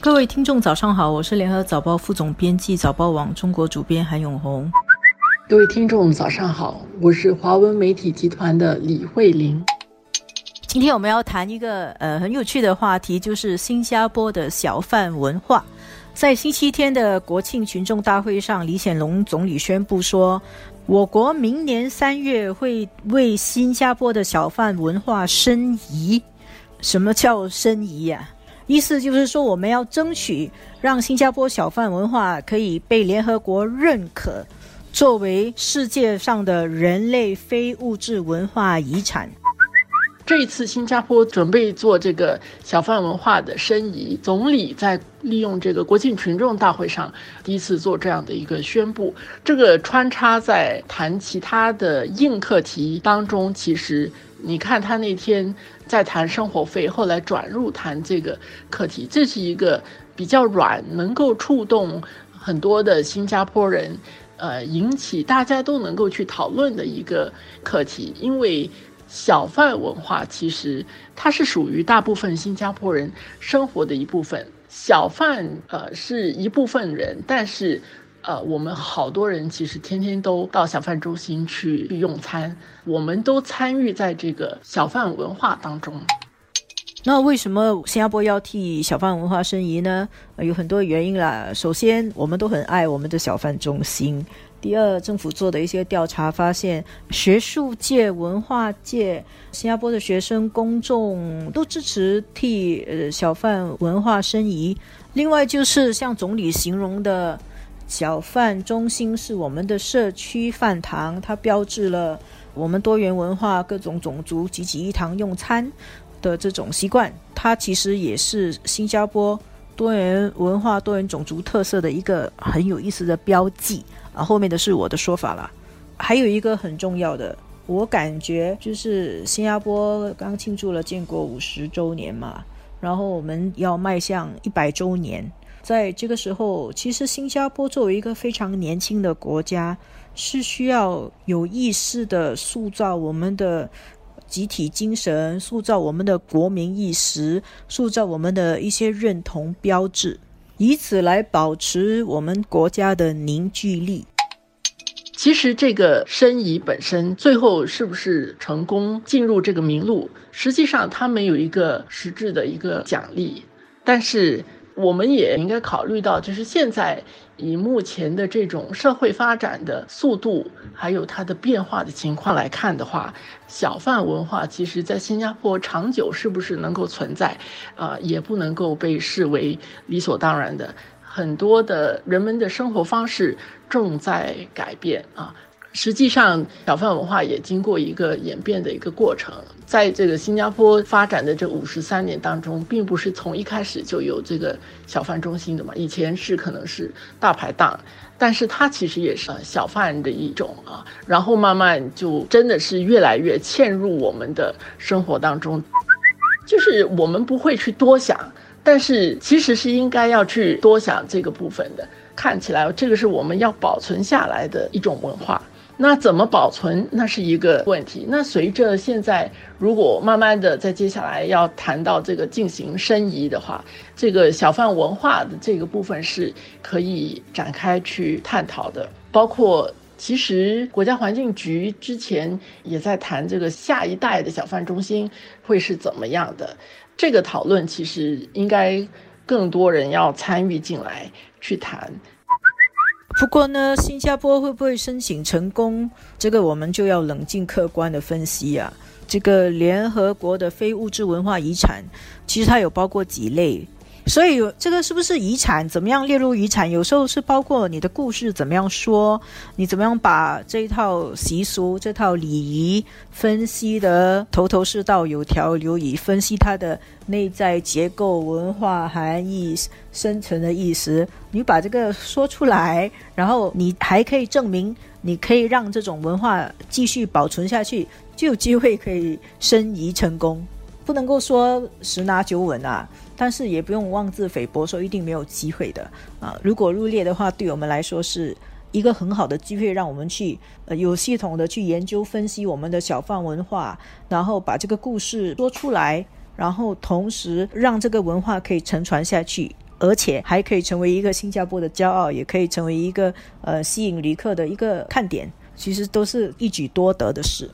各位听众，早上好，我是联合早报副总编辑、早报网中国主编韩永红。各位听众，早上好，我是华文媒体集团的李慧玲。今天我们要谈一个呃很有趣的话题，就是新加坡的小贩文化。在星期天的国庆群众大会上，李显龙总理宣布说，我国明年三月会为新加坡的小贩文化申遗。什么叫申遗呀？意思就是说，我们要争取让新加坡小贩文化可以被联合国认可，作为世界上的人类非物质文化遗产。这一次，新加坡准备做这个小贩文化的申遗，总理在利用这个国庆群众大会上第一次做这样的一个宣布。这个穿插在谈其他的硬课题当中，其实你看他那天在谈生活费，后来转入谈这个课题，这是一个比较软，能够触动很多的新加坡人，呃，引起大家都能够去讨论的一个课题，因为。小贩文化其实它是属于大部分新加坡人生活的一部分。小贩呃是一部分人，但是呃我们好多人其实天天都到小贩中心去用餐，我们都参与在这个小贩文化当中。那为什么新加坡要替小贩文化申遗呢？有很多原因啦。首先，我们都很爱我们的小贩中心。第二，政府做的一些调查发现，学术界、文化界、新加坡的学生、公众都支持替呃小贩文化申遗。另外，就是像总理形容的，小贩中心是我们的社区饭堂，它标志了我们多元文化、各种种族集集一堂用餐的这种习惯。它其实也是新加坡多元文化、多元种族特色的一个很有意思的标记。啊，后面的是我的说法了。还有一个很重要的，我感觉就是新加坡刚庆祝了建国五十周年嘛，然后我们要迈向一百周年。在这个时候，其实新加坡作为一个非常年轻的国家，是需要有意识的塑造我们的集体精神，塑造我们的国民意识，塑造我们的一些认同标志。以此来保持我们国家的凝聚力。其实这个申遗本身最后是不是成功进入这个名录，实际上它没有一个实质的一个奖励，但是。我们也应该考虑到，就是现在以目前的这种社会发展的速度，还有它的变化的情况来看的话，小贩文化其实在新加坡长久是不是能够存在，啊，也不能够被视为理所当然的。很多的人们的生活方式正在改变啊。实际上，小贩文化也经过一个演变的一个过程。在这个新加坡发展的这五十三年当中，并不是从一开始就有这个小贩中心的嘛。以前是可能是大排档，但是它其实也是小贩的一种啊。然后慢慢就真的是越来越嵌入我们的生活当中，就是我们不会去多想，但是其实是应该要去多想这个部分的。看起来这个是我们要保存下来的一种文化。那怎么保存？那是一个问题。那随着现在，如果慢慢的在接下来要谈到这个进行申遗的话，这个小贩文化的这个部分是可以展开去探讨的。包括其实国家环境局之前也在谈这个下一代的小贩中心会是怎么样的。这个讨论其实应该更多人要参与进来去谈。不过呢，新加坡会不会申请成功？这个我们就要冷静客观的分析啊。这个联合国的非物质文化遗产，其实它有包括几类。所以这个是不是遗产？怎么样列入遗产？有时候是包括你的故事怎么样说，你怎么样把这一套习俗、这套礼仪分析的头头是道、有条有理，分析它的内在结构、文化含义、深层的意思。你把这个说出来，然后你还可以证明，你可以让这种文化继续保存下去，就有机会可以申遗成功。不能够说十拿九稳啊。但是也不用妄自菲薄，说一定没有机会的啊！如果入列的话，对我们来说是一个很好的机会，让我们去呃有系统的去研究分析我们的小贩文化，然后把这个故事说出来，然后同时让这个文化可以承传下去，而且还可以成为一个新加坡的骄傲，也可以成为一个呃吸引旅客的一个看点，其实都是一举多得的事。